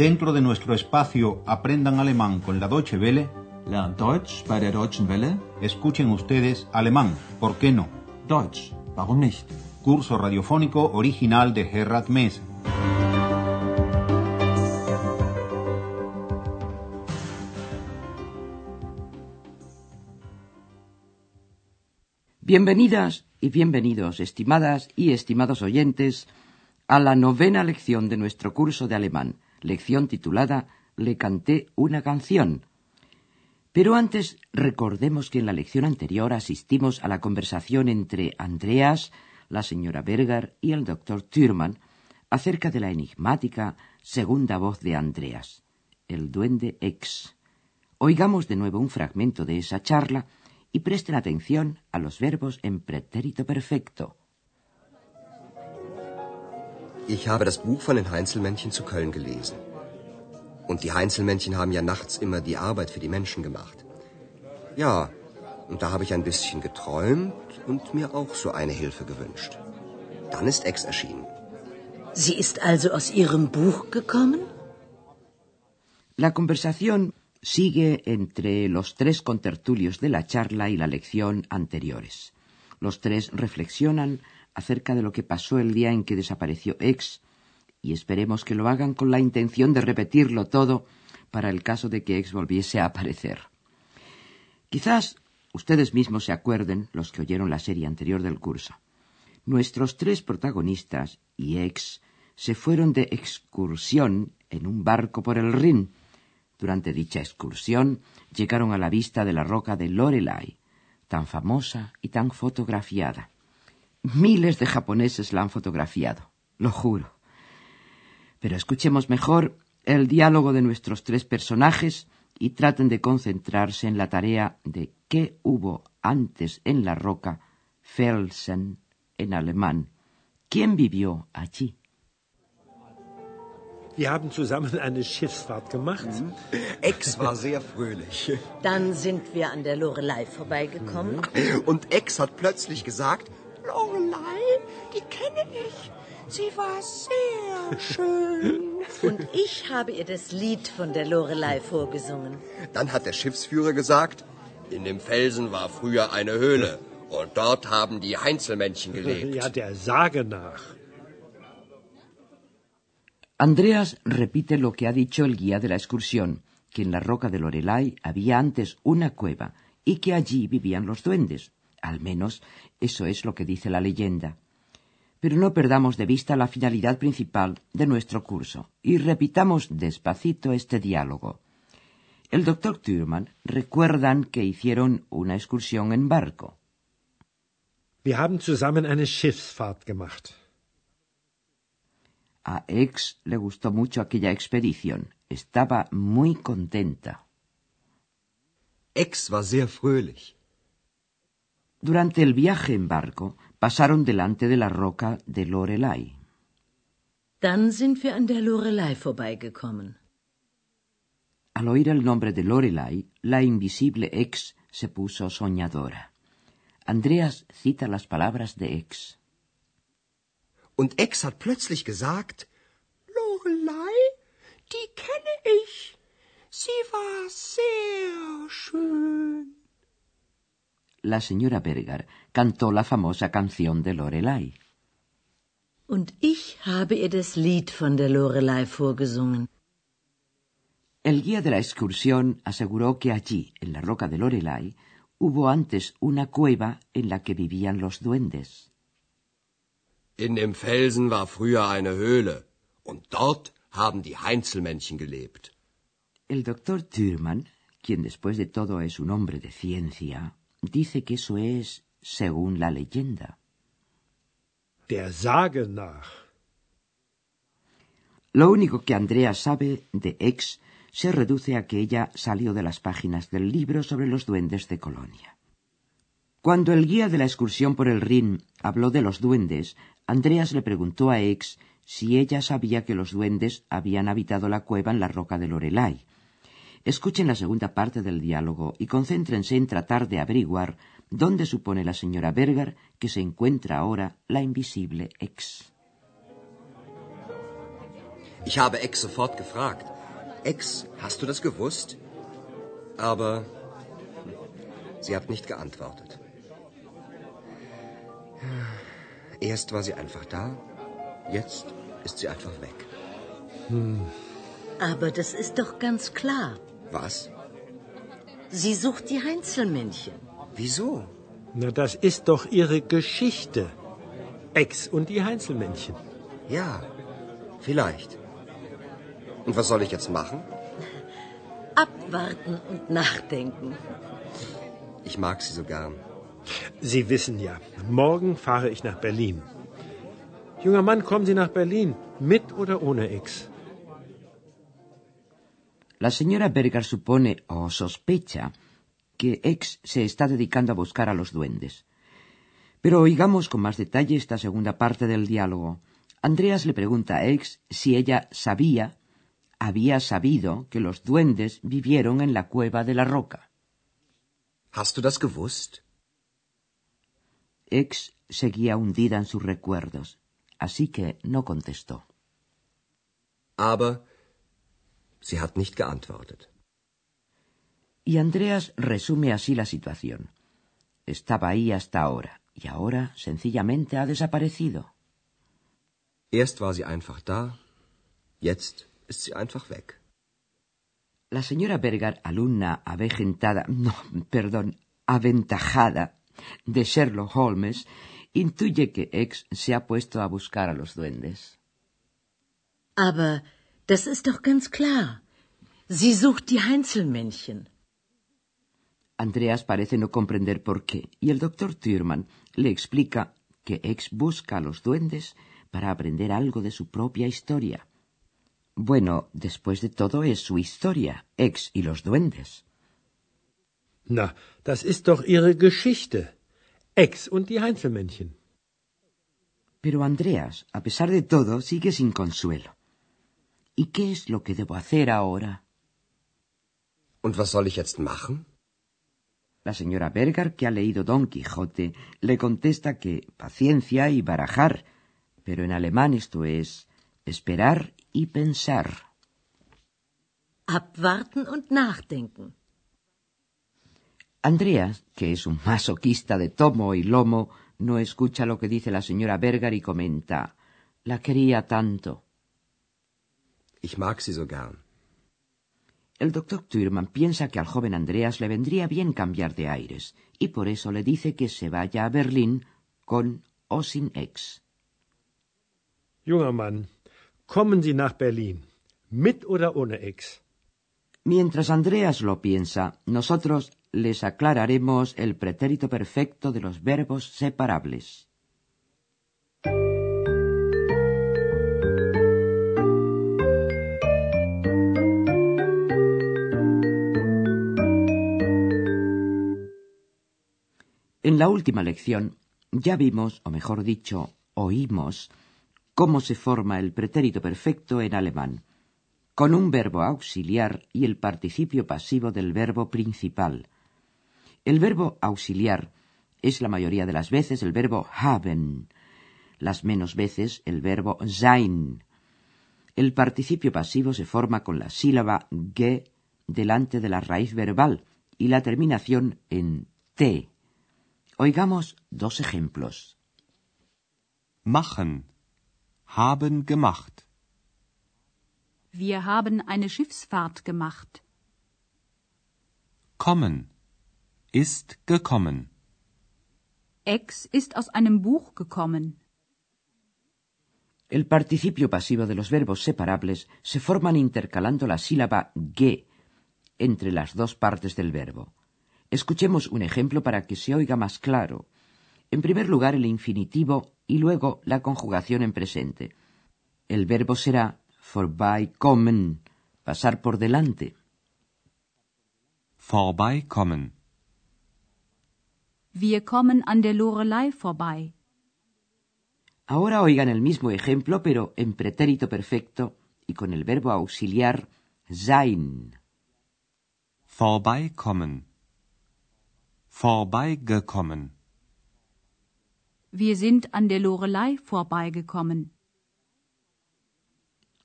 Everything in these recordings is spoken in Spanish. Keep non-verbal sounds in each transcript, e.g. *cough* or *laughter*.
Dentro de nuestro espacio Aprendan Alemán con la Deutsche Welle, Lernt Deutsch bei der Deutschen Welle. escuchen ustedes alemán, ¿por qué no? Deutsch, warum nicht? Curso radiofónico original de Gerhard Mess. Bienvenidas y bienvenidos, estimadas y estimados oyentes, a la novena lección de nuestro curso de alemán, lección titulada Le canté una canción. Pero antes recordemos que en la lección anterior asistimos a la conversación entre Andreas, la señora Berger y el doctor Thürmann acerca de la enigmática segunda voz de Andreas, el duende X. Oigamos de nuevo un fragmento de esa charla y presten atención a los verbos en pretérito perfecto. Ich habe das Buch von den Heinzelmännchen zu Köln gelesen. Und die Heinzelmännchen haben ja nachts immer die Arbeit für die Menschen gemacht. Ja, und da habe ich ein bisschen geträumt und mir auch so eine Hilfe gewünscht. Dann ist Ex erschienen. Sie ist also aus Ihrem Buch gekommen? La conversación sigue entre los tres contertulios de la charla y la lección anteriores. Los tres reflexionan acerca de lo que pasó el día en que desapareció X y esperemos que lo hagan con la intención de repetirlo todo para el caso de que X volviese a aparecer. Quizás ustedes mismos se acuerden, los que oyeron la serie anterior del curso. Nuestros tres protagonistas y X se fueron de excursión en un barco por el Rin. Durante dicha excursión llegaron a la vista de la roca de Lorelai, tan famosa y tan fotografiada. Miles de japoneses la han fotografiado, lo juro. Pero escuchemos mejor el diálogo de nuestros tres personajes y traten de concentrarse en la tarea de qué hubo antes en la roca, Felsen en alemán. ¿Quién vivió allí? Wir haben zusammen eine Schiffsfahrt gemacht. Ex war sehr fröhlich. Dann sind wir an der Lorelei vorbeigekommen. Und Ex hat plötzlich gesagt, Lorelei, die kenne ich. Sie war sehr schön. *laughs* Und ich habe ihr das Lied von der Lorelei vorgesungen. dann hat der Schiffsführer gesagt, in dem Felsen war früher eine Höhle. Und dort haben die Heinzelmännchen gelebt. *laughs* Ja, der Sage nach. Andreas repite lo que ha dicho el guía de la excursión, que en la roca de Lorelai había antes una cueva y que allí vivían los duendes. Al menos eso es lo que dice la leyenda. Pero no perdamos de vista la finalidad principal de nuestro curso y repitamos despacito este diálogo. El doctor Thürmann recuerdan que hicieron una excursión en barco. Wir haben zusammen eine Schiffsfahrt gemacht. A Ex le gustó mucho aquella expedición. Estaba muy contenta. Ex war sehr fröhlich. Durante el viaje en barco pasaron delante de la roca de Lorelai. Dann sind wir an der Lorelei vorbeigekommen. Al oír el nombre de Lorelai, la invisible Ex se puso soñadora. Andreas cita las palabras de Ex. Und Ex hat plötzlich gesagt, Lorelei, die kenne ich. Sie war sehr schön. La señora Berger cantó la famosa canción de Lorelai. Und ich habe ihr das Lied von der Lorelei vorgesungen. El guía de la excursión aseguró que allí, en la roca de Lorelai, hubo antes una cueva en la que vivían los duendes. in dem Felsen war früher eine Höhle. Und dort haben die Heinzelmännchen gelebt. El doctor Thürmann, quien después de todo es un hombre de ciencia, dice que eso es según la leyenda. Der Sage nach. Lo único que Andrea sabe de Ex se reduce a que ella salió de las páginas del libro sobre los duendes de Colonia. Cuando el guía de la excursión por el Rin habló de los duendes, Andreas le preguntó a Ex si ella sabía que los duendes habían habitado la cueva en la roca de Lorelai. Escuchen la segunda parte del diálogo y concéntrense en tratar de averiguar dónde supone la señora Berger que se encuentra ahora la invisible Ex. Ich habe Ex sofort gefragt. Ex, hast du das gewusst? Aber sie hat nicht geantwortet. Erst war sie einfach da, jetzt ist sie einfach weg. Aber das ist doch ganz klar. Was? Sie sucht die Heinzelmännchen. Wieso? Na, das ist doch Ihre Geschichte. Ex und die Heinzelmännchen. Ja, vielleicht. Und was soll ich jetzt machen? Abwarten und nachdenken. Ich mag sie so gern. Sie wissen ja, morgen fahre ich nach Berlin. Junger Mann, kommen Sie nach Berlin, mit oder ohne Ex? La señora Berger supone o sospecha que Ex se está dedicando a buscar a los duendes. Pero oigamos con más detalle esta segunda parte del diálogo. Andreas le pregunta a Ex si ella sabía, había sabido que los duendes vivieron en la cueva de la roca. Hast du das gewusst? Ex seguía hundida en sus recuerdos, así que no contestó. Aber sie hat nicht geantwortet. Y Andreas resume así la situación. Estaba ahí hasta ahora, y ahora sencillamente ha desaparecido. Erst war sie einfach da, jetzt ist sie einfach weg. La señora Berger, alumna avejentada, no, perdón, aventajada de Sherlock Holmes, intuye que X se ha puesto a buscar a los duendes. Aber das ist doch ganz klar. Sie sucht die Heinzelmännchen. Andreas parece no comprender por qué, y el doctor Thürmann le explica que X busca a los duendes para aprender algo de su propia historia. Bueno, después de todo es su historia, X y los duendes. Na, das ist doch Ihre Geschichte. Ex und die Heinzelmännchen. Pero Andreas, a pesar de todo, sigue sin consuelo. ¿Y qué es lo que debo hacer ahora? Und was soll ich jetzt machen? La señora Berger, que ha leído Don Quijote, le contesta que paciencia y barajar, pero en alemán esto es esperar y pensar. Abwarten und nachdenken. Andreas, que es un masoquista de tomo y lomo, no escucha lo que dice la señora Berger y comenta La quería tanto. Ich mag sie so gern. El doctor Thürmann piensa que al joven Andreas le vendría bien cambiar de aires, y por eso le dice que se vaya a Berlín con o sin ex. Junger Mann, kommen Sie nach Berlin, mit oder ohne Ex? Mientras Andreas lo piensa, nosotros les aclararemos el pretérito perfecto de los verbos separables. En la última lección ya vimos, o mejor dicho, oímos, cómo se forma el pretérito perfecto en alemán, con un verbo auxiliar y el participio pasivo del verbo principal. El verbo auxiliar es la mayoría de las veces el verbo haben, las menos veces el verbo sein. El participio pasivo se forma con la sílaba ge delante de la raíz verbal y la terminación en t. Oigamos dos ejemplos. Machen. Haben gemacht. Wir haben eine Schiffsfahrt gemacht. Kommen. Ist gekommen. Ex ist aus einem Buch gekommen. El participio pasivo de los verbos separables se forman intercalando la sílaba ge entre las dos partes del verbo. Escuchemos un ejemplo para que se oiga más claro. En primer lugar, el infinitivo y luego la conjugación en presente. El verbo será vorbeikommen, pasar por delante. Vorbeikommen. Wir kommen an der Lorelei vorbei. Ahora oigan el mismo ejemplo, pero en pretérito perfecto y con el verbo auxiliar sein. Vorbeikommen. Vorbeigekommen. Wir sind an der Lorelei vorbeigekommen.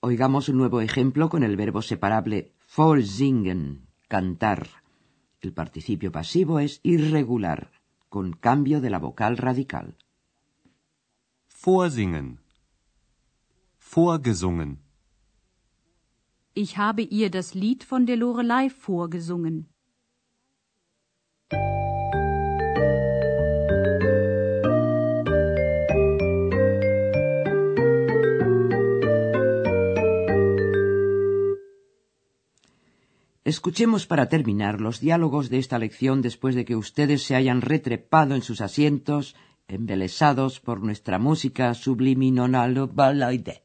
Oigamos un nuevo ejemplo con el verbo separable vorsingen, cantar. El participio pasivo es irregular, con cambio de la vocal radical. Vorsingen. Vorgesungen. Ich habe ihr das Lied von der Lorelei vorgesungen. Escuchemos para terminar los diálogos de esta lección después de que ustedes se hayan retrepado en sus asientos, embelesados por nuestra música subliminal balaide.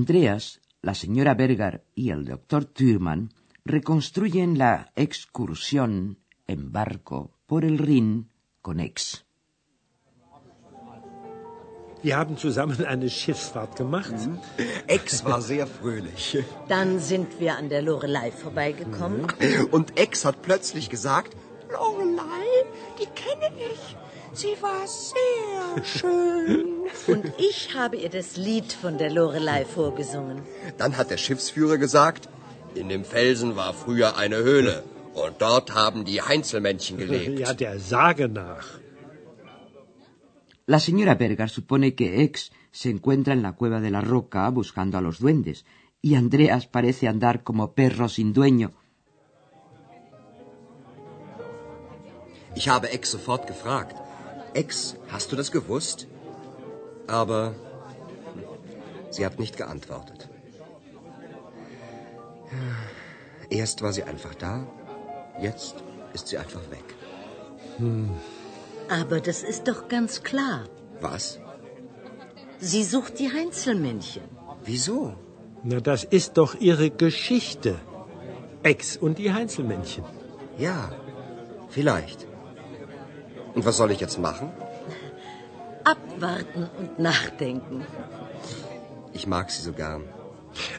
Andreas, la señora Berger y el doctor Thürmann reconstruyen la excursión en barco por el Rin con Ex. Wir haben zusammen eine Schiffsfahrt gemacht. Ex war sehr fröhlich. Dann sind wir an der Lorelei vorbeigekommen. Und Ex hat plötzlich gesagt, Lorelei, die kenne ich. Sie war sehr schön. Und ich habe ihr das Lied von der Lorelei vorgesungen. dann hat der Schiffsführer gesagt, in dem Felsen war früher eine Höhle. Und dort haben die Heinzelmännchen gelebt. Ja, der Sage nach. La señora Berger supone que Ex se encuentra en la cueva de la roca buscando a los duendes, y Andreas parece andar como perro sin dueño. Ich habe Ex sofort gefragt. Ex, hast du das gewusst? Aber sie hat nicht geantwortet. Erst war sie einfach da, jetzt ist sie einfach weg. Aber das ist doch ganz klar. Was? Sie sucht die Heinzelmännchen. Wieso? Na, das ist doch ihre Geschichte. Ex und die Heinzelmännchen. Ja, vielleicht. Und was soll ich jetzt machen? Abwarten und nachdenken. Ich mag sie so gern.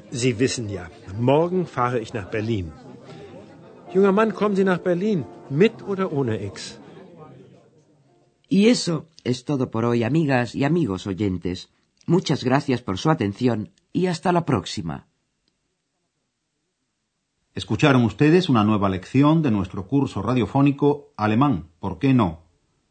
Sie wissen ja, morgen fahre ich nach Berlin. Junger Mann, kommen Sie nach Berlin, mit oder ohne Ex? Y eso es todo por hoy, amigas y amigos oyentes. Muchas gracias por su atención y hasta la próxima. Escucharon ustedes una nueva lección de nuestro curso radiofónico Alemán, ¿por qué no?